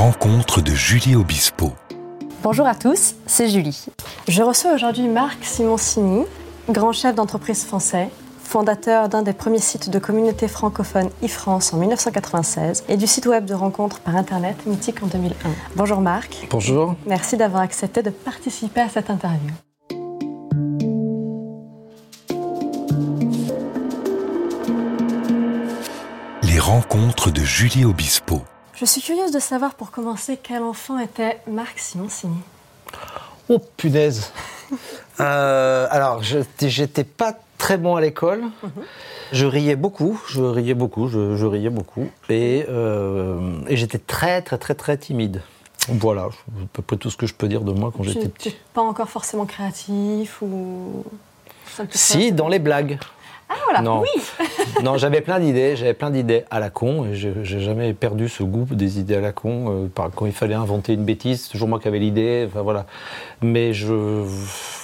rencontres de Julie Obispo. Bonjour à tous, c'est Julie. Je reçois aujourd'hui Marc Simoncini, grand chef d'entreprise français, fondateur d'un des premiers sites de communauté francophone e-France en 1996 et du site web de rencontres par Internet Mythique en 2001. Bonjour Marc. Bonjour. Merci d'avoir accepté de participer à cette interview. Les rencontres de Julie Obispo. Je suis curieuse de savoir pour commencer quel enfant était Marc Simoncini. Oh punaise Euh, Alors, j'étais pas très bon à l'école. Je riais beaucoup, je riais beaucoup, je, je riais beaucoup. Et, euh, et j'étais très, très, très, très timide. Voilà, à peu près tout ce que je peux dire de moi quand j'étais petit. pas encore forcément créatif ou... Si, dans les blagues. Ah voilà, Non. oui Non, j'avais plein d'idées, j'avais plein d'idées à la con, et je- j'ai jamais perdu ce goût des idées à la con. euh, par- quand il fallait inventer une bêtise, c'est toujours moi qui avais l'idée, enfin voilà. Mais je ne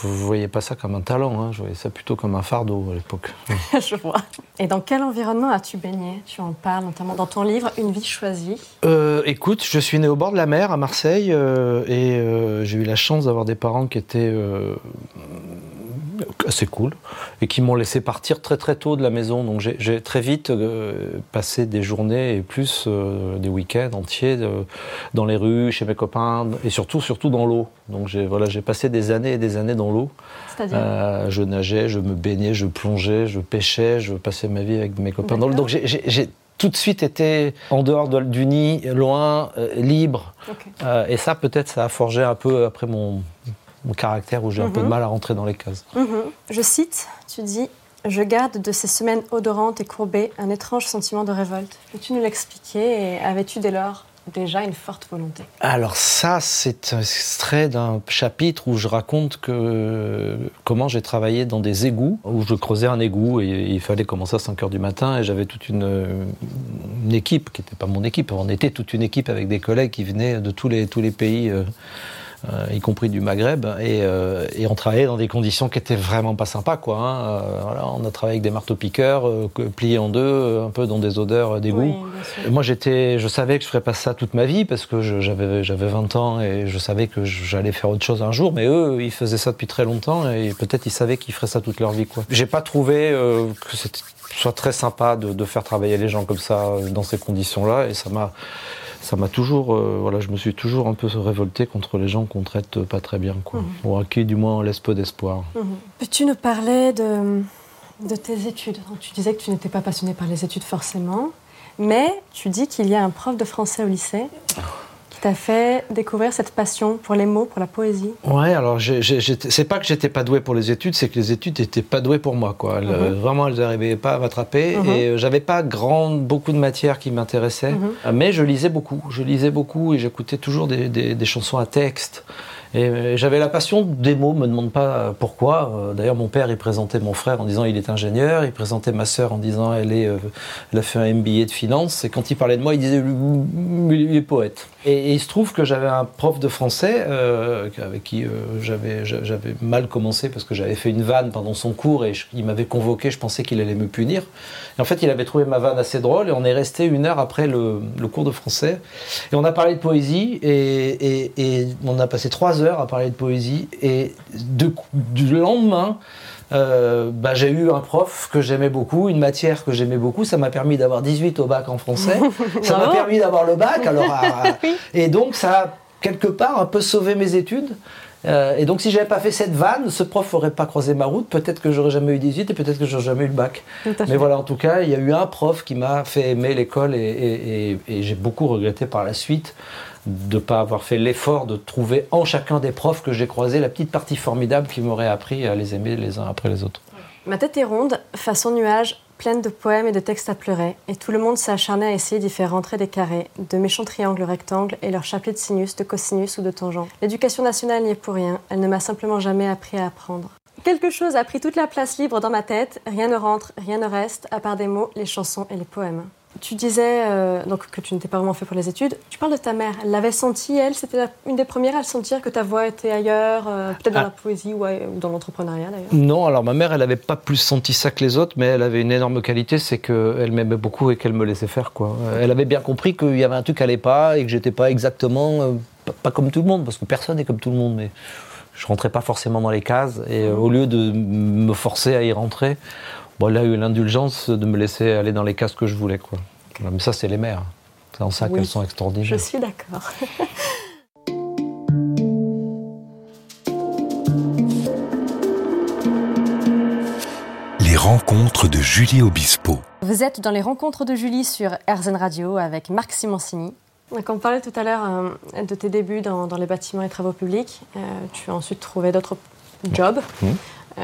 voyais pas ça comme un talent, hein, je voyais ça plutôt comme un fardeau à l'époque. Je vois. Et dans quel environnement as-tu baigné? Tu en parles notamment dans ton livre Une vie choisie. Euh, écoute, je suis né au bord de la mer à Marseille euh, et euh, j'ai eu la chance d'avoir des parents qui étaient assez cool et qui m'ont laissé partir très très tôt de la maison. Donc j'ai- très vite euh, passé des journées et plus euh, des week-ends entiers euh, dans les rues, chez mes copains et surtout surtout dans l'eau. Donc j'ai voilà, j'ai passé des années et des années dans l'eau. Je nageais, je me baignais, je plongeais, je pêchais, je passais ma vie avec mes copains. dans le- D'accord. Donc j'ai- tout de suite été en dehors de- du nid, loin, libre. Et ça, peut-être, ça a forgé un peu après mon, mon caractère où j'ai un peu de Mhm. mal à rentrer dans les cases. Mhm. Je cite, tu dis Je garde de ces semaines odorantes et courbées un étrange sentiment de révolte. Peux-tu nous l'expliquer et avais-tu dès lors déjà une forte volonté? Alors ça, c'est un extrait d'un chapitre où je raconte que comment j'ai travaillé dans des égouts, où je creusais un égout et il fallait commencer à 5 heures du matin et j'avais toute une, une équipe, qui n'était pas mon équipe, on était toute une équipe avec des collègues qui venaient de tous les, tous les pays. euh, y compris du Maghreb, et, euh, et on travaillait dans des conditions qui étaient vraiment pas sympas, quoi. hein. Euh, voilà, on a travaillé avec des marteaux-piqueurs, euh, que- pliés en deux, euh, un peu dans des odeurs d'égout. Oui. Moi, j'étais, je savais que je ferais pas ça toute ma vie parce que j'avais, j'avais 20 ans et je savais que j'allais faire autre chose un jour. Mais eux, ils faisaient ça depuis très longtemps et peut-être ils savaient qu'ils feraient ça toute leur vie. Quoi. J'ai pas trouvé euh, que c'était soit très sympa de, de faire travailler les gens comme ça euh, dans ces conditions-là et ça m'a, ça m'a toujours, euh, voilà, je me suis toujours un peu révolté contre les gens qu'on traite pas très bien, quoi. Ou à qui, du moins, on laisse peu d'espoir. Mhm. Peux-tu nous parler de, de tes études? Tu disais que tu n'étais pas passionné par les études forcément, mais tu dis qu'il y a un prof de français au lycée qui t'a fait découvrir cette passion pour les mots, pour la poésie. Ouais, alors c'est pas que j'étais pas doué pour les études, c'est que les études étaient pas douées pour moi, quoi. Elles, euh, Vraiment, elles n'arrivaient pas à m'attraper Mhm. et euh, j'avais pas grand, beaucoup de matières qui m'intéressaient. Mhm. Euh, Mais je lisais beaucoup, je lisais beaucoup et j'écoutais toujours des, des- des chansons à texte. Et euh, j'avais la passion des mots, me demande pas euh, pourquoi. Euh, D'ailleurs, mon père, il présentait mon frère en disant il est ingénieur, il présentait ma sœur en disant elle, est, elle a fait un MBA de finance. Et quand il parlait de moi, il disait il est poète. Et, il se trouve que j'avais un prof de français avec qui j'avais mal commencé parce que j'avais fait une vanne pendant son cours et il m'avait convoqué, je pensais qu'il allait me punir. Et en fait, il avait trouvé ma vanne assez drôle et on est resté une heure après le, cours de français. Et on a parlé de poésie et on a passé trois heures à parler de poésie. Et de- du lendemain, euh, bah, j'ai eu un prof que j'aimais beaucoup, une matière que j'aimais beaucoup. Ça m'a permis d'avoir 18 au bac en français. ça m'a permis d'avoir le bac. Alors, à- Et donc, ça a quelque part un peu sauvé mes études. Euh, et donc, si j'avais pas fait cette vanne, ce prof aurait pas croisé ma route. Peut-être que j'aurais jamais eu 18 et peut-être que j'aurais jamais eu le bac. Mais voilà, en tout cas, il y a eu un prof qui m'a fait aimer l'école et, et- et- et j'ai beaucoup regretté par la suite de ne pas avoir fait l'effort de trouver en chacun des profs que j'ai croisés la petite partie formidable qui m'aurait appris à les aimer les uns après les autres. Ma tête est ronde, façon nuage, pleine de poèmes et de textes à pleurer, et tout le monde s'est acharné à essayer d'y faire rentrer des carrés, de méchants triangles rectangles et leurs chapelets de sinus, de cosinus ou de tangents. L'éducation nationale n'y est pour rien, elle ne m'a simplement jamais appris à apprendre. Quelque chose a pris toute la place libre dans ma tête, rien ne rentre, rien ne reste, à part des mots, les chansons et les poèmes. Tu disais euh, donc que tu n'étais pas vraiment fait pour les études. Tu parles de ta mère. Elle l'avait senti, elle C'était une des premières à le sentir que ta voix était ailleurs, euh, peut-être dans Ah. la poésie ou, ou dans l'entrepreneuriat d'ailleurs Non, alors ma mère, elle n'avait pas plus senti ça que les autres, mais elle avait une énorme qualité, c'est qu'elle m'aimait beaucoup et qu'elle me laissait faire. Quoi. Euh, Elle avait bien compris qu'il y avait un truc qui allait pas et que j'étais pas exactement, euh, pas, pas comme tout le monde, parce que personne n'est comme tout le monde, mais je rentrais pas forcément dans les cases. Et au lieu de me forcer à y rentrer, bon, elle a eu l'indulgence de me laisser aller dans les cases que je voulais. Quoi. Voilà, Mais ça, c'est les mères. C'est en ça Oui. qu'elles sont extraordinaires. Je suis d'accord. Les rencontres de Julie Obispo. Vous êtes dans les rencontres de Julie sur RZN Radio avec Marc Simoncini. Donc on parlait tout à l'heure euh, de tes débuts dans, dans les bâtiments et travaux publics. Euh, tu as ensuite trouvé d'autres jobs, Mhm. Euh,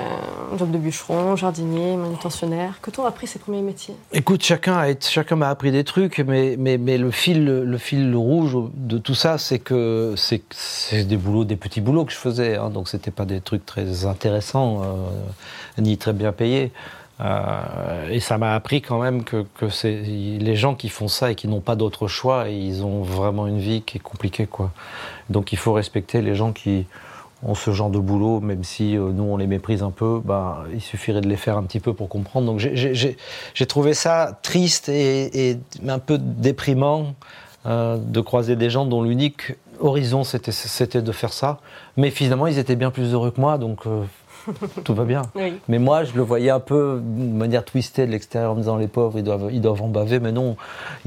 job de bûcheron, jardinier, manutentionnaire. Que t'ont appris ces premiers métiers? Écoute, chacun, a chacun m'a appris des trucs, mais, mais, mais le, fil, le fil rouge de tout ça, c'est que c'est c'est des boulots, des petits boulots que je faisais. hein, donc c'était pas des trucs très intéressants, euh, ni très bien payés. Euh, et ça m'a appris quand même que, que c'est les gens qui font ça et qui n'ont pas d'autre choix, ils ont vraiment une vie qui est compliquée, quoi. Donc il faut respecter les gens qui ont ce genre de boulot, même si euh, nous on les méprise un peu, bah, il suffirait de les faire un petit peu pour comprendre. Donc j'ai- trouvé ça triste et, et un peu déprimant euh, de croiser des gens dont l'unique horizon c'était de faire ça. Mais finalement ils étaient bien plus heureux que moi, donc euh, tout va bien. Oui. Mais moi, je le voyais un peu de manière twistée de l'extérieur en me disant les pauvres, ils doivent, ils doivent en baver. Mais non,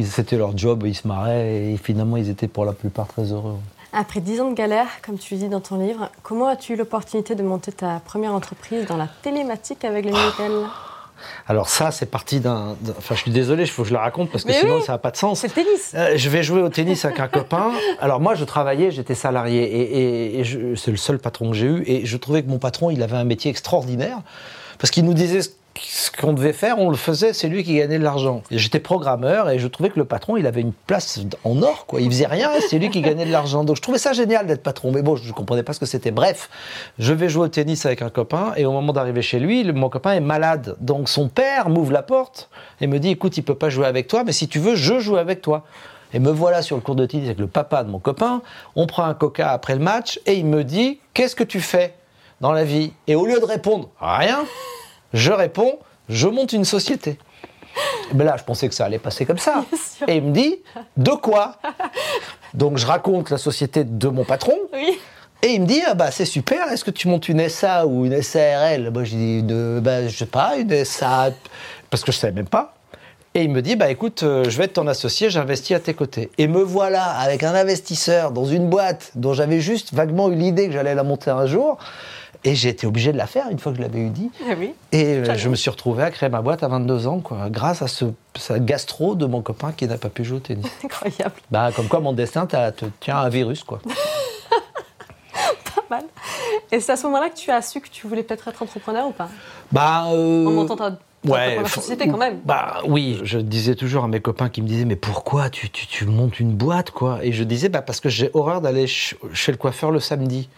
c'était leur job, ils se marraient et finalement, ils étaient pour la plupart très heureux. Après dix ans de galère, comme tu le dis dans ton livre, comment as-tu eu l'opportunité de monter ta première entreprise dans la télématique avec le Minitel? Alors ça, c'est parti d'un... Enfin, je suis désolé, il faut que je le raconte parce que Mais sinon, oui. ça n'a pas de sens. C'est le tennis Euh, je vais jouer au tennis avec un copain. Alors moi, je travaillais, j'étais salarié et, et- c'est le seul patron que j'ai eu. Et je trouvais que mon patron, il avait un métier extraordinaire parce qu'il nous disait ce qu'on devait faire, on le faisait, c'est lui qui gagnait de l'argent. J'étais programmeur et je trouvais que le patron, il avait une place en or, quoi. Il faisait rien, c'est lui qui gagnait de l'argent. Donc je trouvais ça génial d'être patron. Mais bon, je ne comprenais pas ce que c'était. Bref, je vais jouer au tennis avec un copain et au moment d'arriver chez lui, le- mon copain est malade. Donc son père m'ouvre la porte et me dit, écoute, il peut pas jouer avec toi, mais si tu veux, je joue avec toi. Et me voilà sur le cours de tennis avec le papa de mon copain. On prend un coca après le match et il me dit Qu'est-ce que tu fais dans la vie? Et au lieu de répondre Rien, je réponds Je monte une société. Mais là, je pensais que ça allait passer comme ça. Et il me dit De quoi? Donc je raconte la société de mon patron. Oui. Et il me dit, ah bah c'est super, est-ce que tu montes une SA ou une SARL Moi je dis, de, bah, je sais pas, une SA, parce que je savais même pas. Et il me dit, bah écoute, euh, je vais être ton associé, j'investis à tes côtés. Et me voilà avec un investisseur dans une boîte dont j'avais juste vaguement eu l'idée que j'allais la monter un jour. Et j'ai été obligé de la faire une fois que je l'avais eu dit. Ah oui. Et euh, je me suis retrouvé à créer ma boîte à 22 ans, quoi, grâce à ce, ce gastro de mon copain qui n'a pas pu jouer au tennis. Incroyable. Bah, comme quoi mon destin te tient un virus, quoi. Pas mal. Et c'est à ce moment-là que tu as su que tu voulais peut-être être entrepreneur ou pas? Bah, euh, En montant ta, faut- société quand même. Bah oui, je disais toujours à mes copains qui me disaient mais pourquoi tu, tu, tu montes une boîte quoi? Et je disais bah parce que j'ai horreur d'aller ch- chez le coiffeur le samedi.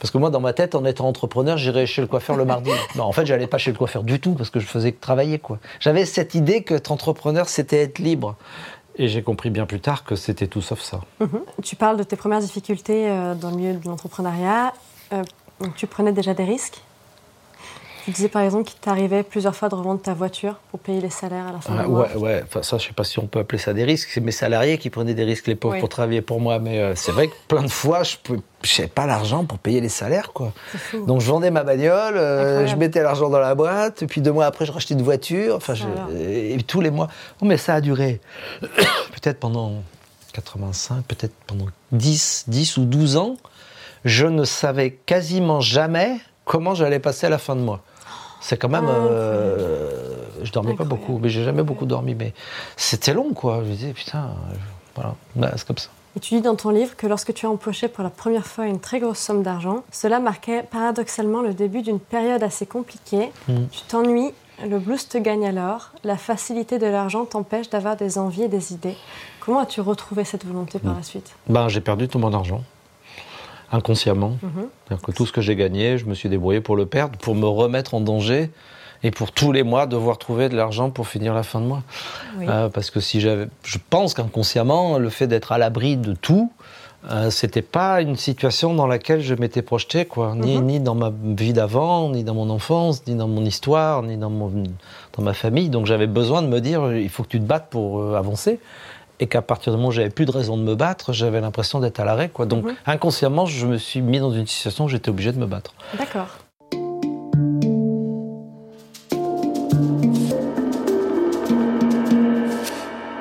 Parce que moi dans ma tête en étant entrepreneur j'irais chez le coiffeur le mardi. non en fait j'allais pas chez le coiffeur du tout parce que je faisais que travailler quoi. J'avais cette idée que être entrepreneur c'était être libre. Et j'ai compris bien plus tard que c'était tout sauf ça. Mhm. Tu parles de tes premières difficultés euh, dans le milieu de l'entrepreneuriat. Euh, tu prenais déjà des risques? Tu disais par exemple qu'il t'arrivait plusieurs fois de revendre ta voiture pour payer les salaires à la fin Ah, du mois. ouais, ouais. Enfin, ça, je sais pas si on peut appeler ça des risques. C'est mes salariés qui prenaient des risques, les pauvres, Oui. pour travailler pour moi. Mais euh, c'est vrai que plein de fois, je n'avais pas l'argent pour payer les salaires, quoi. Fou. Donc, je vendais ma bagnole, euh, je mettais l'argent dans la boîte, et puis deux mois après, je rachetais une voiture. Enfin, je- et tous les mois. Non, mais ça a duré peut-être pendant 85, peut-être pendant 10, 10 ou 12 ans. Je ne savais quasiment jamais comment j'allais passer à la fin de mois. C'est quand même. euh, je dormais pas beaucoup, mais j'ai jamais beaucoup dormi. Mais c'était long, quoi. Je me disais, putain, voilà, c'est comme ça. Et tu dis dans ton livre que lorsque tu as empoché pour la première fois une très grosse somme d'argent, cela marquait paradoxalement le début d'une période assez compliquée. Mm. Tu t'ennuies, le blues te gagne alors, la facilité de l'argent t'empêche d'avoir des envies et des idées. Comment as-tu retrouvé cette volonté par Mm. la suite? Ben, j'ai perdu tout mon argent, inconsciemment. Mhm. C'est-à-dire que tout ce que j'ai gagné, je me suis débrouillé pour le perdre, pour me remettre en danger et pour tous les mois devoir trouver de l'argent pour finir la fin de mois. Euh, parce que si j'avais, je pense qu'inconsciemment, le fait d'être à l'abri de tout, euh, c'était pas une situation dans laquelle je m'étais projeté, quoi. Ni, mhm. ni dans ma vie d'avant, ni dans mon enfance, ni dans mon histoire, ni dans, mon, dans ma famille. Donc j'avais besoin de me dire, il faut que tu te battes pour euh, avancer. Et qu'à partir du moment où j'avais plus de raison de me battre, j'avais l'impression d'être à l'arrêt, quoi. Donc mhm. inconsciemment, je me suis mis dans une situation où j'étais obligé de me battre. D'accord.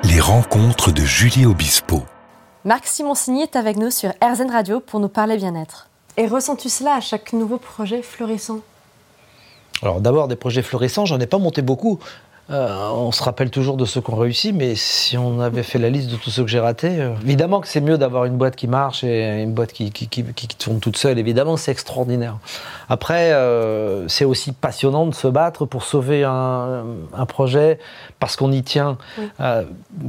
Les rencontres de Julie Obispo. Marc Simoncini est avec nous sur RZN Radio pour nous parler bien-être. Et ressens-tu cela à chaque nouveau projet florissant? Alors d'abord des projets florissants, j'en ai pas monté beaucoup. Euh, on se rappelle toujours de ceux qu'on réussit, mais si on avait fait la liste de tous ceux que j'ai ratés, euh, évidemment que c'est mieux d'avoir une boîte qui marche et une boîte qui, qui, tourne toute seule. Évidemment, c'est extraordinaire. Après, euh, c'est aussi passionnant de se battre pour sauver un, projet parce qu'on y tient.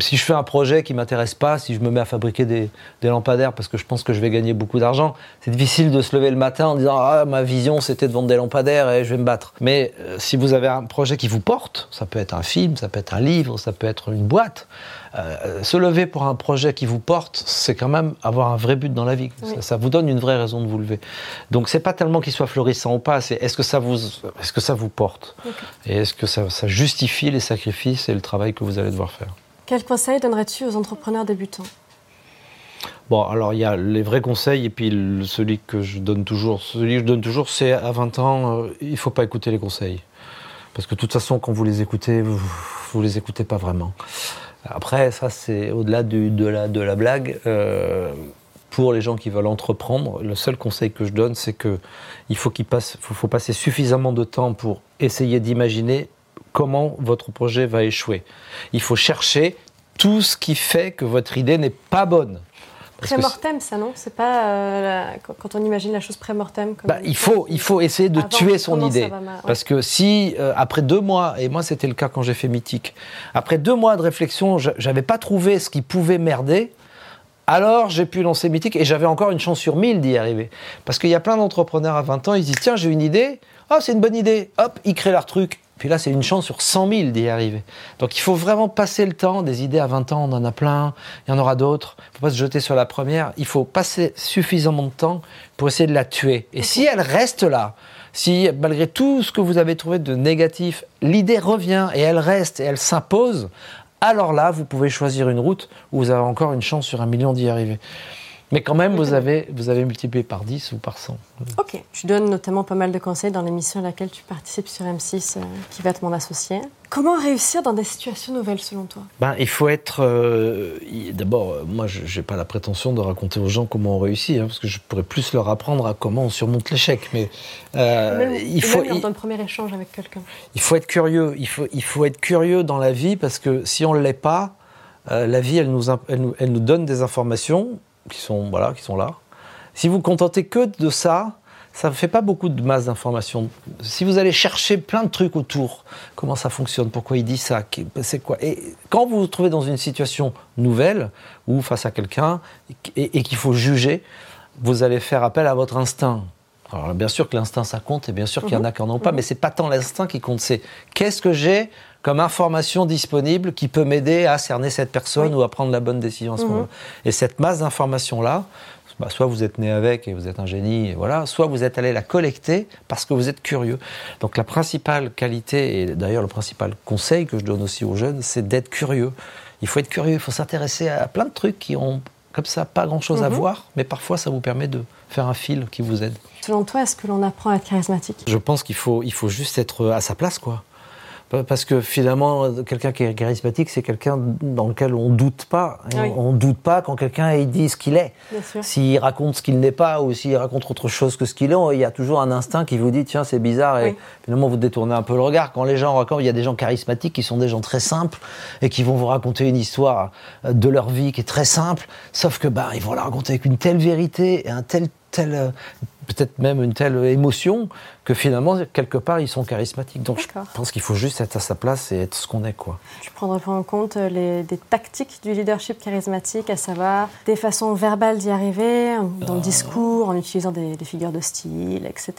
si je fais un projet qui m'intéresse pas, si je me mets à fabriquer des, lampadaires parce que je pense que je vais gagner beaucoup d'argent, c'est difficile de se lever le matin en disant ah ma vision c'était de vendre des lampadaires et je vais me battre. Mais si vous avez un projet qui vous porte, ça peut être un film, ça peut être un livre, ça peut être une boîte. Euh, se lever pour un projet qui vous porte, c'est quand même avoir un vrai but dans la vie. Ça, vous donne une vraie raison de vous lever. Donc c'est pas tellement qu'il soit florissant ou pas, c'est est-ce que ça vous, est-ce que ça vous porte? Et est-ce que ça, justifie les sacrifices et le travail que vous allez devoir faire? Quel conseil donnerais-tu aux entrepreneurs débutants? Bon, alors il y a les vrais conseils et puis celui que je donne toujours. Celui que je donne toujours, c'est à 20 ans, euh, il faut pas écouter les conseils. Parce que de toute façon, quand vous les écoutez, vous, ne les écoutez pas vraiment. Après, ça, c'est au-delà de, la, blague. Euh, pour les gens qui veulent entreprendre, le seul conseil que je donne, c'est faut qu'il faut, passer suffisamment de temps pour essayer d'imaginer comment votre projet va échouer. Il faut chercher tout ce qui fait que votre idée n'est pas bonne. Pré-mortem, ça, non? C'est pas euh, quand on imagine la chose pré-mortem bah, il, faut, il faut essayer de tuer son idée. Parce que si, euh, après deux mois, et moi c'était le cas quand j'ai fait Mythique, après deux mois de réflexion, j'avais pas trouvé ce qui pouvait merder, alors j'ai pu lancer Mythique et j'avais encore une chance sur mille d'y arriver. Parce qu'il y a plein d'entrepreneurs à 20 ans, ils disent tiens, j'ai une idée, oh, c'est une bonne idée, hop, ils créent leur truc, puis là, c'est une chance sur 100 000 d'y arriver. Donc il faut vraiment passer le temps. Des idées à 20 ans, on en a plein. Il y en aura d'autres. Il ne faut pas se jeter sur la première. Il faut passer suffisamment de temps pour essayer de la tuer. Et si elle reste là, si malgré tout ce que vous avez trouvé de négatif, l'idée revient et elle reste et elle s'impose, alors là, vous pouvez choisir une route où vous avez encore une chance sur un million d'y arriver. Mais quand même, vous avez, vous avez multiplié par 10 ou par 100. Ok. Tu donnes notamment pas mal de conseils dans l'émission à laquelle tu participes sur M6, euh, qui va être mon associé. Comment réussir dans des situations nouvelles selon toi? Ben, Il faut être. Euh, d'abord, euh, moi, je n'ai pas la prétention de raconter aux gens comment on réussit, hein, parce que je pourrais plus leur apprendre à comment on surmonte l'échec. Mais il faut. Même dans le premier échange avec quelqu'un. Il faut être curieux. Il faut, il faut être curieux dans la vie, parce que si on ne l'est pas, la vie, elle nous, elle nous, elle nous donne des informations qui sont, voilà, qui sont là. Si vous contentez que de ça, ça ne fait pas beaucoup de masse d'informations. Si vous allez chercher plein de trucs autour, comment ça fonctionne, pourquoi il dit ça, c'est quoi. Et quand vous vous trouvez dans une situation nouvelle ou face à quelqu'un et, qu'il faut juger, vous allez faire appel à votre instinct. Alors bien sûr que l'instinct ça compte et bien sûr qu'il y en a qui n'en ont pas, mhm. mais c'est pas tant l'instinct qui compte, c'est qu'est-ce que j'ai comme information disponible qui peut m'aider à cerner cette personne ou à prendre la bonne décision à ce mhm. moment. Et cette masse d'informations-là, bah, soit vous êtes né avec et vous êtes un génie, et voilà, soit vous êtes allé la collecter parce que vous êtes curieux. Donc la principale qualité, et d'ailleurs le principal conseil que je donne aussi aux jeunes, c'est d'être curieux. Il faut être curieux, il faut s'intéresser à plein de trucs qui ont comme ça pas grand-chose à mhm. voir, mais parfois ça vous permet de faire un fil qui vous aide. Selon toi, est-ce que l'on apprend à être charismatique? Je pense qu'il faut, il faut juste être à sa place, quoi. Parce que finalement, quelqu'un qui est charismatique, c'est quelqu'un dans lequel on ne doute pas. On ne doute pas quand quelqu'un dit ce qu'il est. S'il raconte ce qu'il n'est pas ou s'il raconte autre chose que ce qu'il est, il y a toujours un instinct qui vous dit tiens, c'est bizarre. Et finalement, vous détournez un peu le regard. Quand les gens racontent, il y a des gens charismatiques qui sont des gens très simples et qui vont vous raconter une histoire de leur vie qui est très simple, sauf que bah, ils vont la raconter avec une telle vérité et un tel telle, euh, peut-être même une telle émotion que finalement, quelque part, ils sont charismatiques. Donc je pense qu'il faut juste être à sa place et être ce qu'on est, quoi. Tu prendrais pas en compte euh, les, des tactiques du leadership charismatique, à savoir des façons verbales d'y arriver, dans le discours, en utilisant des, des figures de style, etc.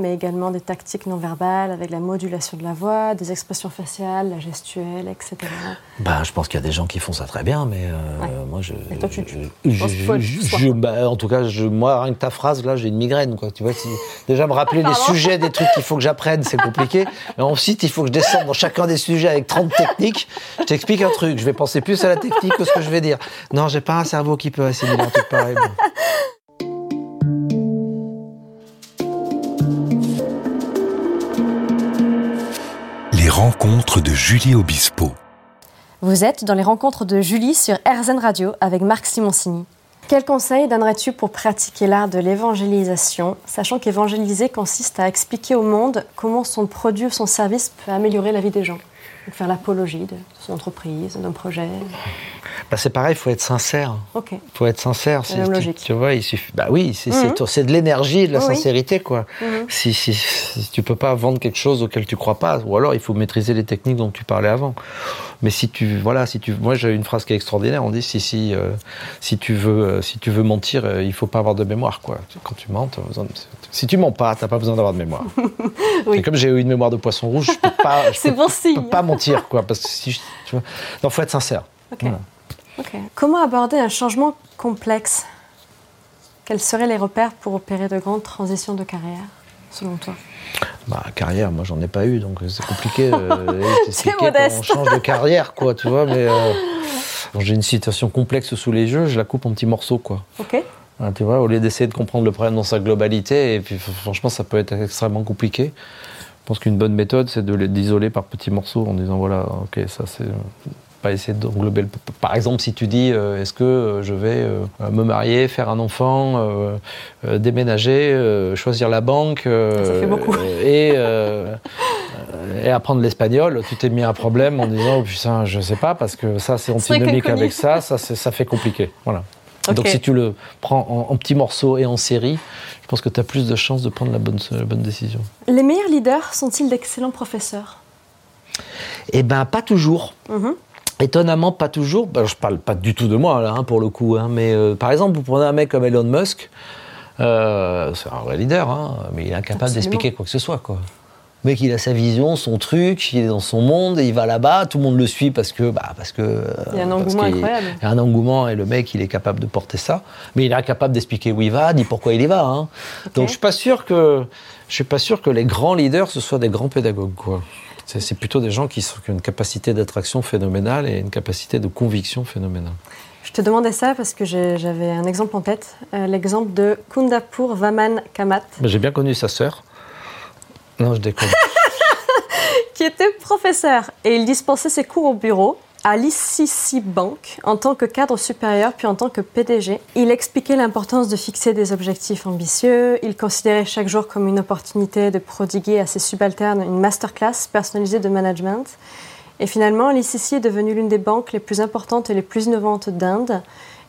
Mais également des tactiques non verbales avec la modulation de la voix, des expressions faciales, la gestuelle, etc. Bah, je pense qu'il y a des gens qui font ça très bien, mais euh, Ouais. moi, je. Et toi, tu- je- bah, en tout cas, je, moi, rien que ta phrase, là, j'ai une migraine, quoi. Tu vois, si- déjà me rappeler les Pardon? Sujets des trucs qu'il faut que j'apprenne, c'est compliqué. Et ensuite, il faut que je descende dans chacun des sujets avec 30 techniques. Je t'explique un truc, je vais penser plus à la technique que ce que je vais dire. Non, j'ai pas un cerveau qui peut assimiler un truc pareil. bon. Les rencontres de Julie Obispo. Vous êtes dans les rencontres de Julie sur RZN Radio avec Marc Simoncini. Quels conseils donnerais-tu pour pratiquer l'art de l'évangélisation, sachant qu'évangéliser consiste à expliquer au monde comment son produit ou son service peut améliorer la vie des gens? Donc faire l'apologie de son entreprise, d'un projet? Bah, c'est pareil, il faut être sincère. Ok. faut être sincère. Tu- logique. Tu, vois, il suffit. Bah oui, c'est Mhm. c'est- c'est de l'énergie, et de la Oui, sincérité, quoi. Mhm. Si, si, si tu peux pas vendre quelque chose auquel tu crois pas, ou alors il faut maîtriser les techniques dont tu parlais avant. Mais si tu, voilà, si tu, moi j'ai une phrase qui est extraordinaire. On dit si, si, euh, si tu veux, euh, si tu veux mentir, euh, il faut pas avoir de mémoire, quoi. Quand tu mens, besoin de- si tu mens pas, t'as pas besoin d'avoir de mémoire. Oui. Et comme j'ai eu une mémoire de poisson rouge, je peux pas, je peux- bon signe. peux pas mentir, quoi, parce que si, je- tu vois, non, faut être sincère. Ok. Voilà. Ok. Comment aborder un changement complexe? Quels seraient les repères pour opérer de grandes transitions de carrière, selon toi? Bah, carrière, moi j'en ai pas eu, donc c'est compliqué. Euh, comment modeste. on change de carrière, quoi, tu vois. Mais euh, j'ai une situation complexe sous les yeux, je la coupe en petits morceaux, quoi. Ok. Hein, tu vois, au lieu d'essayer de comprendre le problème dans sa globalité, et puis franchement, ça peut être extrêmement compliqué. Je pense qu'une bonne méthode, c'est de d'isoler par petits morceaux en disant voilà, ok, ça c'est. Pas essayer d'englober le. Par exemple, si tu dis euh, est-ce que euh, je vais euh, me marier, faire un enfant, euh, euh, déménager, euh, choisir la banque. euh, Ça fait beaucoup. Et, et apprendre l'espagnol, tu t'es mis un problème en disant oh, putain, je sais pas, parce que ça c'est antinomique avec ça, ça, ça fait compliqué. Voilà. Donc si tu le prends en, en petits morceaux et en série, je pense que tu as plus de chances de prendre la bonne, la bonne décision. Les meilleurs leaders sont-ils d'excellents professeurs? Eh ben pas toujours. Mhm. Étonnamment, pas toujours. Ben, je parle pas du tout de moi là, hein, pour le coup. hein, mais euh, par exemple, vous prenez un mec comme Elon Musk, euh, c'est un vrai leader, hein, mais il est incapable d'expliquer quoi que ce soit. Quoi. Le mec, il a sa vision, son truc, il est dans son monde, et il va là-bas, tout le monde le suit parce que, bah, parce que. euh, Il y a un engouement qu'il- incroyable. Il y a un engouement et le mec, il est capable de porter ça, mais il est incapable d'expliquer où il va, ni pourquoi il y va. Donc je suis pas sûr que je suis pas sûr que les grands leaders ce soient des grands pédagogues. Quoi. C'est, plutôt des gens qui, sont- qui ont une capacité d'attraction phénoménale et une capacité de conviction phénoménale. Je te demandais ça parce que j'avais un exemple en tête, euh, l'exemple de Kundapur Vaman Kamat, J'ai bien connu sa sœur. Non, je déconne. qui était professeur et il dispensait ses cours au bureau à l'ICC Bank en tant que cadre supérieur puis en tant que PDG. Il expliquait l'importance de fixer des objectifs ambitieux, il considérait chaque jour comme une opportunité de prodiguer à ses subalternes une masterclass personnalisée de management. Et finalement, l'ICC est devenue l'une des banques les plus importantes et les plus innovantes d'Inde.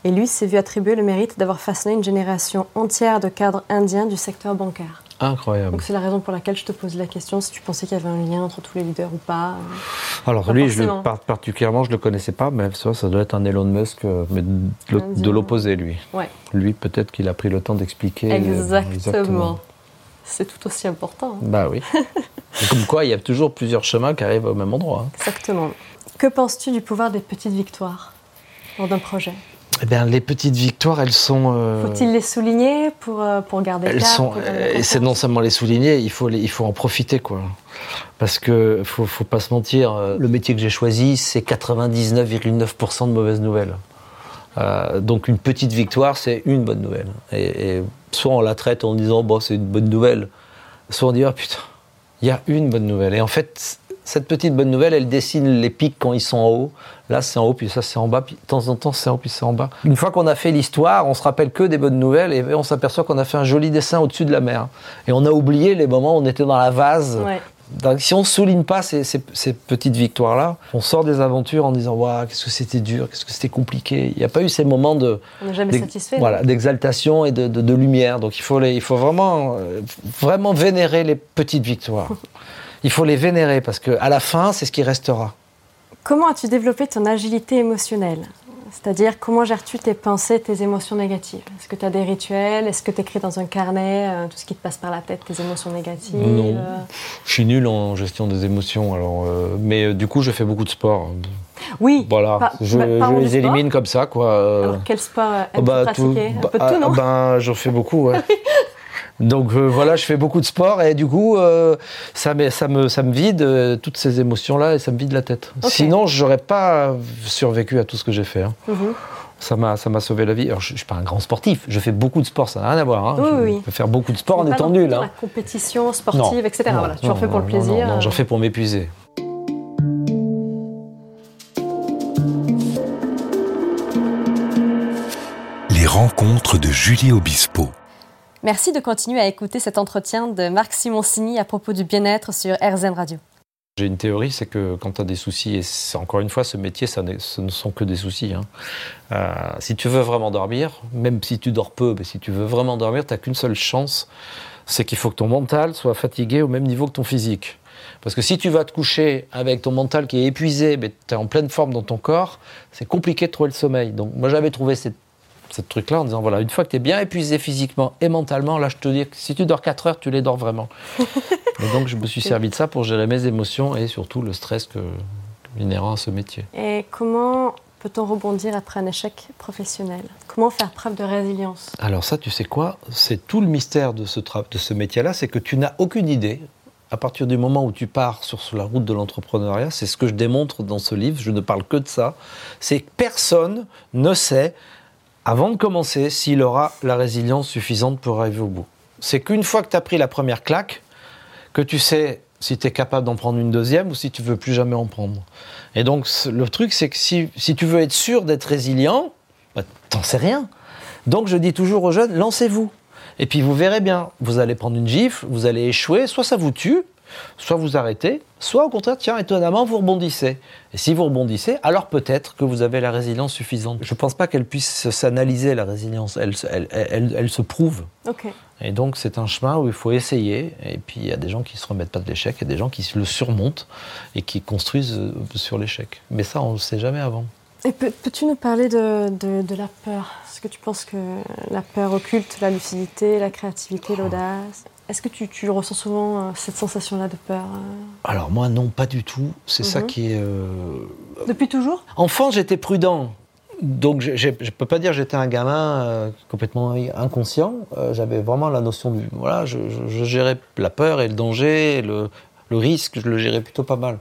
Et lui s'est vu attribuer le mérite d'avoir façonné une génération entière de cadres indiens du secteur bancaire. Incroyable. Donc c'est la raison pour laquelle je te pose la question, si tu pensais qu'il y avait un lien entre tous les leaders ou pas. Alors Pas lui, je le, particulièrement, je le connaissais pas, mais ça, ça doit être un Elon Musk, euh, mais de, l'opposé, lui. Ouais. Lui, peut-être qu'il a pris le temps d'expliquer. euh, Exactement. C'est tout aussi important. hein. Bah oui. Comme quoi, il y a toujours plusieurs chemins qui arrivent au même endroit. hein. Exactement. Que penses-tu du pouvoir des petites victoires lors d'un projet? Eh bien, les petites victoires, elles sont. euh, Faut-il les souligner pour, euh, pour garder elles cap sont. euh, et c'est non seulement les souligner, il faut, les- il faut en profiter, quoi. Parce que faut, faut pas se mentir, le métier que j'ai choisi, c'est 99,9% de mauvaises nouvelles. Euh, donc une petite victoire, c'est une bonne nouvelle. Et, et soit on la traite en disant bon c'est une bonne nouvelle, soit on dit ah putain, il y a une bonne nouvelle. Et en fait, cette petite bonne nouvelle, elle dessine les pics quand ils sont en haut. Là c'est en haut, puis ça c'est en bas, puis de temps en temps c'est en haut, puis c'est en bas. Une fois qu'on a fait l'histoire, on se rappelle que des bonnes nouvelles et on s'aperçoit qu'on a fait un joli dessin au-dessus de la mer. Et on a oublié les moments où on était dans la vase Ouais. Donc, si on ne souligne pas ces, ces- ces petites victoires-là, on sort des aventures en disant Waouh, qu'est-ce que c'était dur, qu'est-ce que c'était compliqué. Il n'y a pas eu ces moments de, voilà, d'exaltation et de, de- de lumière. Donc il faut, les, il faut vraiment, euh, vraiment vénérer les petites victoires. Il faut les vénérer parce qu'à la fin, c'est ce qui restera. Comment as-tu développé ton agilité émotionnelle? C'est-à-dire, comment gères-tu tes pensées, tes émotions négatives? Est-ce que tu as des rituels? Est-ce que tu écris dans un carnet euh, tout ce qui te passe par la tête, tes émotions négatives? Non. Euh, Je suis nul en gestion des émotions, alors, euh, mais euh, du coup, je fais beaucoup de sport. Oui. Voilà, Par- je, bah, je du les élimine comme ça, quoi. Alors, quel sport Oh, aimes-tu bah, pratiquer? Un peu de bah, tout, non? ah, ben, j'en fais beaucoup, ouais. Donc euh, voilà, je fais beaucoup de sport et du coup, euh, ça, me, ça, me, ça me vide euh, toutes ces émotions-là et ça me vide la tête. Sinon, j'aurais pas survécu à tout ce que j'ai fait. hein. Mhm. Ça m'a, ça m'a sauvé la vie. Alors, je ne suis pas un grand sportif, je fais beaucoup de sport, ça n'a rien à voir. hein. Oui, je oui. peux faire beaucoup de sport en Pas étant nul. hein. La compétition sportive, etc. Non, voilà, tu non, en fais pour non, le plaisir. Non, non, j'en fais pour m'épuiser. Les rencontres de Julie Obispo. Merci de continuer à écouter cet entretien de Marc Simoncini à propos du bien-être sur RZN Radio. J'ai une théorie, c'est que quand tu as des soucis, et encore une fois, ce métier, ça ce ne sont que des soucis. hein. Euh, si tu veux vraiment dormir, même si tu dors peu, mais si tu veux vraiment dormir, tu n'as qu'une seule chance, c'est qu'il faut que ton mental soit fatigué au même niveau que ton physique. Parce que si tu vas te coucher avec ton mental qui est épuisé, mais tu es en pleine forme dans ton corps, c'est compliqué de trouver le sommeil. Donc moi j'avais trouvé cette, cette truc-là en disant, voilà, une fois que tu es bien épuisé physiquement et mentalement, là je te dis que si tu dors 4 heures, tu les dors vraiment. Et donc je me suis servi de ça pour gérer mes émotions et surtout le stress que, inhérent à ce métier. Et comment peut-on rebondir après un échec professionnel? Comment faire preuve de résilience? Alors ça, tu sais quoi? C'est tout le mystère de ce, de ce métier-là, c'est que tu n'as aucune idée. À partir du moment où tu pars sur la route de l'entrepreneuriat, c'est ce que je démontre dans ce livre, je ne parle que de ça, c'est que personne ne sait, avant de commencer, s'il aura la résilience suffisante pour arriver au bout. C'est qu'une fois que tu as pris la première claque, que tu sais si tu es capable d'en prendre une deuxième ou si tu veux plus jamais en prendre. Et donc le truc, c'est que si, si tu veux être sûr d'être résilient, bah, t'en sais rien. Donc je dis toujours aux jeunes, lancez-vous. Et puis vous verrez bien, vous allez prendre une gifle, vous allez échouer, soit ça vous tue, soit vous arrêtez, soit au contraire, tiens, étonnamment, vous rebondissez. Et si vous rebondissez, alors peut-être que vous avez la résilience suffisante. Je ne pense pas qu'elle puisse s'analyser, la résilience, elle, se- elle- elle- elle se prouve. Et donc c'est un chemin où il faut essayer. Et puis il y a des gens qui se remettent pas de l'échec, et des gens qui le surmontent et qui construisent euh, sur l'échec. Mais ça, on ne le sait jamais avant. Et peux- peux-tu nous parler de, de- de la peur? Est-ce que tu penses que la peur occulte la lucidité, la créativité, l'audace? Est-ce que tu, tu ressens souvent euh, cette sensation-là de peur euh? Alors moi, non, pas du tout. C'est ça Mhm. qui est... euh, Depuis toujours? Enfant, j'étais prudent. Donc, je ne peux pas dire que j'étais un gamin euh, complètement inconscient. Euh, J'avais vraiment la notion du. Voilà, je, je- je gérais la peur et le danger, et le, le risque, je le gérais plutôt pas mal.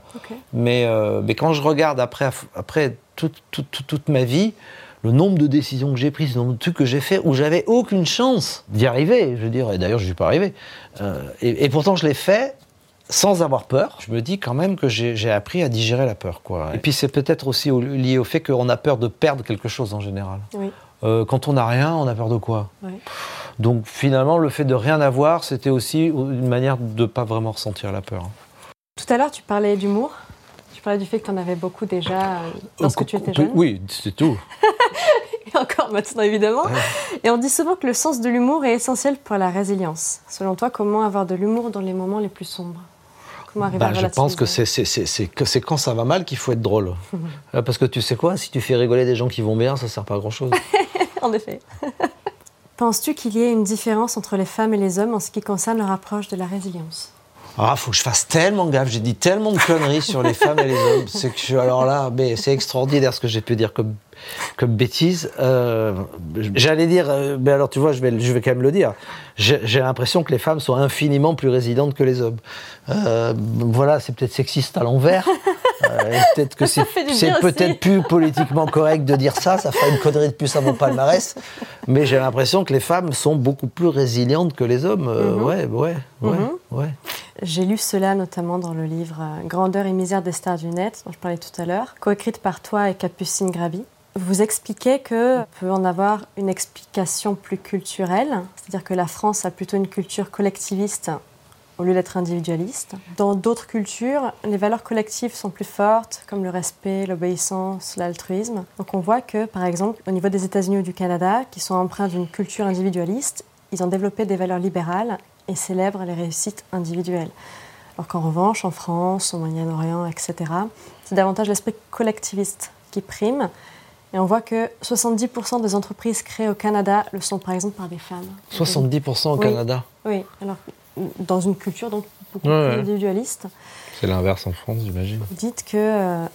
Mais, mais quand je regarde après, après toute, toute- toute- toute ma vie, le nombre de décisions que j'ai prises, le nombre de trucs que j'ai fait où j'avais aucune chance d'y arriver, je veux dire, et d'ailleurs, je n'y suis pas arrivé. Euh, et, et pourtant, je l'ai fait sans avoir peur. Je me dis quand même que j'ai j'ai appris à digérer la peur. Quoi. Et puis, c'est peut-être aussi au- lié au fait qu'on a peur de perdre quelque chose en général. Oui. Euh, quand on n'a rien, on a peur de quoi Oui. Donc, finalement, le fait de rien avoir, c'était aussi une manière de ne pas vraiment ressentir la peur. Tout à l'heure, tu parlais d'humour. Tu parlais du fait que tu en avais beaucoup déjà euh, lorsque tu étais jeune. Oui, c'est tout. Et encore maintenant, évidemment. Et on dit souvent que le sens de l'humour est essentiel pour la résilience. Selon toi, comment avoir de l'humour dans les moments les plus sombres? Comment arriver à je pense que c'est quand ça va mal qu'il faut être drôle. Euh, Parce que tu sais quoi, si tu fais rigoler des gens qui vont bien, ça sert pas à grand chose. En effet. Penses-tu qu'il y ait une différence entre les femmes et les hommes en ce qui concerne leur approche de la résilience? Ah, faut que je fasse tellement gaffe. J'ai dit tellement de conneries sur les femmes et les hommes. C'est que je, alors là, mais c'est extraordinaire ce que j'ai pu dire comme, comme bêtise. Euh, J'allais dire, euh, mais alors tu vois, je vais, je vais quand même le dire. J'ai l'impression que les femmes sont infiniment plus résilientes que les hommes. Euh, voilà, c'est peut-être sexiste à l'envers. Euh, peut-être que c'est peut-être plus politiquement correct de dire ça. Ça fera une connerie de plus à mon palmarès. Mais j'ai l'impression que les femmes sont beaucoup plus résilientes que les hommes. Euh, Mhm. Ouais, ouais, ouais, Mhm. ouais. J'ai lu cela notamment dans le livre euh, Grandeur et misère des stars du net, dont je parlais tout à l'heure, coécrite par toi et Capucine Grabi. Vous expliquez que peut en avoir une explication plus culturelle, c'est-à-dire que la France a plutôt une culture collectiviste au lieu d'être individualiste. Dans d'autres cultures, les valeurs collectives sont plus fortes, comme le respect, l'obéissance, l'altruisme. Donc on voit que, par exemple, au niveau des États-Unis ou du Canada, qui sont empreints d'une culture individualiste, ils ont développé des valeurs libérales et célèbrent les réussites individuelles. Alors qu'en revanche, en France, au Moyen-Orient, etc., c'est davantage l'esprit collectiviste qui prime. Et on voit que 70% des entreprises créées au Canada le sont par exemple par des femmes. 70% au Oui. Canada Oui, alors dans une culture donc beaucoup Ouais, ouais. plus individualiste. C'est l'inverse en France, j'imagine. Vous dites que euh,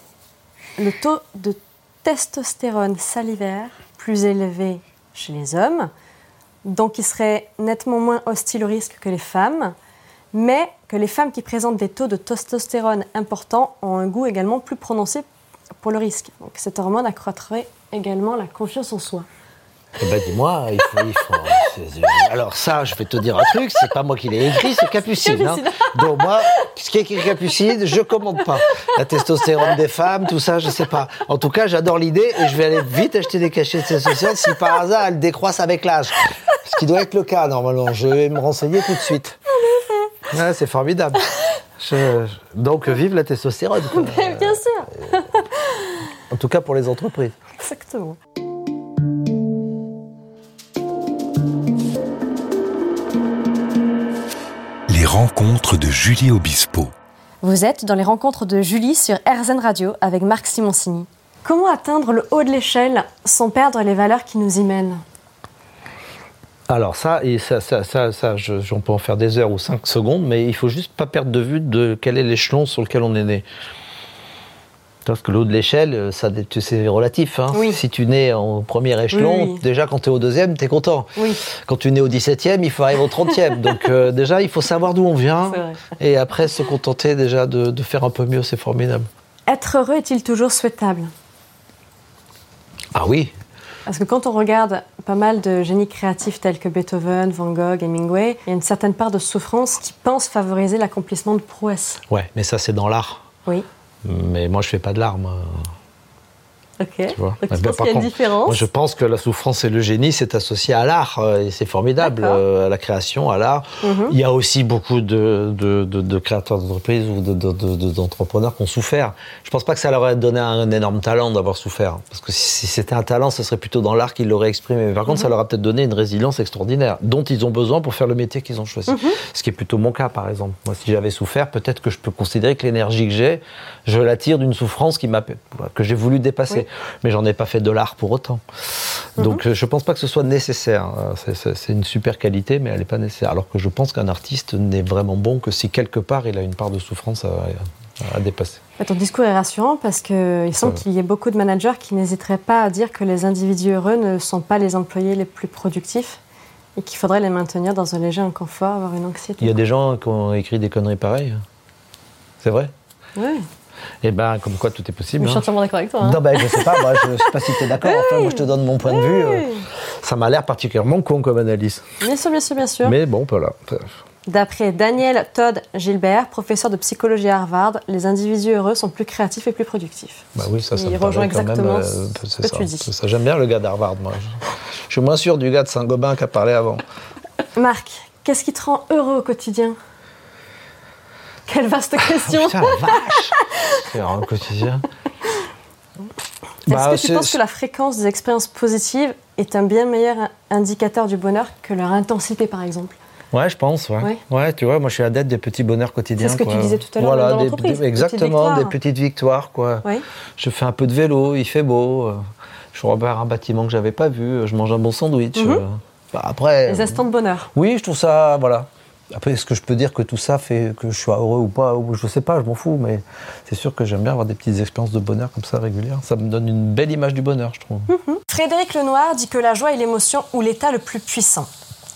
le taux de testostérone salivaire plus élevé chez les hommes, donc il serait nettement moins hostile au risque que les femmes, mais que les femmes qui présentent des taux de testostérone importants ont un goût également plus prononcé pour le risque. Donc cette hormone accroîtrait également la confiance en soi. Eh ben dis-moi, il faut, il Alors ça, je vais te dire un truc, c'est pas moi qui l'ai écrit, c'est Capucine. hein. Donc moi, ce qui est écrit Capucine, je commande pas. La testostérone des femmes, tout ça, je sais pas. En tout cas, j'adore l'idée et je vais aller vite acheter des cachets de testostérone si par hasard elle décroisse avec l'âge. Ce qui doit être le cas normalement. Je vais me renseigner tout de suite. Ouais, c'est formidable. Je- Donc vive la testostérone. quoi. Bien sûr, En tout cas pour les entreprises. exactement. Rencontres de Julie Obispo. Vous êtes dans les rencontres de Julie sur RZN Radio avec Marc Simoncini. Comment atteindre le haut de l'échelle sans perdre les valeurs qui nous y mènent? Alors ça, et ça, ça, ça, ça je- j'en peux en faire des heures ou cinq secondes, mais il faut juste pas perdre de vue de quel est l'échelon sur lequel on est né. Parce que le haut de l'échelle, euh, ça, c'est relatif. hein. Oui. Si tu nais en premier échelon, Oui, déjà quand tu es au deuxième, tu es content. Oui, Quand tu nais au 17e, il faut arriver au 30e. Donc euh, déjà, il faut savoir d'où on vient. Et après, se contenter déjà de, de faire un peu mieux, c'est formidable. Être heureux est-il toujours souhaitable? Ah oui, Parce que quand on regarde pas mal de génies créatifs tels que Beethoven, Van Gogh, Hemingway, il y a une certaine part de souffrance qui pense favoriser l'accomplissement de prouesses. ouais, mais ça c'est dans l'art. Oui, Mais moi, je fais pas de l'art, Tu vois. Donc Eh tu ben, penses par qu'il y a une contre, différence Moi, je pense que la souffrance et le génie, c'est associé à l'art. euh, Et c'est formidable, euh, à la création, à l'art. Mhm. Il y a aussi beaucoup de, de- de- de créateurs d'entreprises ou de- de- de- de- d'entrepreneurs qui ont souffert. Je pense pas que ça leur ait donné un, énorme talent d'avoir souffert. Parce que si, c'était un talent, ce serait plutôt dans l'art qu'ils l'auraient exprimé. Mais par Mhm. contre, ça leur a peut-être donné une résilience extraordinaire, dont ils ont besoin pour faire le métier qu'ils ont choisi. Mhm. Ce qui est plutôt mon cas, par exemple. Moi, si j'avais souffert, peut-être que je peux considérer que l'énergie que j'ai, je la tire d'une souffrance qui m'a, que j'ai voulu dépasser. Oui. Mais j'en ai pas fait de l'art pour autant. Donc, euh, je pense pas que ce soit nécessaire. Euh, c'est- une super qualité, mais elle n'est pas nécessaire. Alors que je pense qu'un artiste n'est vraiment bon que si quelque part il a une part de souffrance à, à dépasser. Bah, Ton discours est rassurant parce qu'il semble qu'il y ait beaucoup de managers qui n'hésiteraient pas à dire que les individus heureux ne sont pas les employés les plus productifs et qu'il faudrait les maintenir dans un léger inconfort, avoir une anxiété. Il y a des gens qui ont écrit des conneries pareilles. C'est vrai? Oui, Eh ben, comme quoi tout est possible. je suis hein. entièrement d'accord avec toi. hein. Non, ben, je sais pas, moi, je sais pas si tu es d'accord. Enfin, moi, je te donne mon point de vue. euh, ça m'a l'air particulièrement con comme analyse. Bien sûr, bien sûr, bien sûr. Mais bon, voilà. D'après Daniel Todd Gilbert, professeur de psychologie à Harvard, les individus heureux sont plus créatifs et plus productifs. Bah oui, ça, ça Il me rejoint exactement même, ce c'est que ça, tu dis. ça. J'aime bien le gars d'Harvard, moi. Je, je suis moins sûr du gars de Saint-Gobain qui a parlé avant. Marc, qu'est-ce qui te rend heureux au quotidien? Quelle vaste question Putain, la vache C'est un quotidien. Est-ce Bah, que tu penses que la fréquence des expériences positives est un bien meilleur indicateur du bonheur que leur intensité, par exemple? Ouais, je pense, ouais. Ouais. ouais. tu vois, moi je suis adepte des petits bonheurs quotidiens. C'est ce que tu disais tout à l'heure, Voilà, dans l'entreprise, exactement, des petites victoires, quoi. Oui. Je fais un peu de vélo, il fait beau. euh, Je repère un bâtiment que j'avais pas vu, euh, je mange un bon sandwich. Euh, bah, après. Les instants de bonheur. Oui, je trouve ça, voilà. Après, est-ce que je peux dire que tout ça fait que je suis heureux ou pas Je sais pas, je m'en fous, mais c'est sûr que j'aime bien avoir des petites expériences de bonheur comme ça régulières. Ça me donne une belle image du bonheur, je trouve. Frédéric Lenoir dit que la joie est l'émotion ou l'état le plus puissant.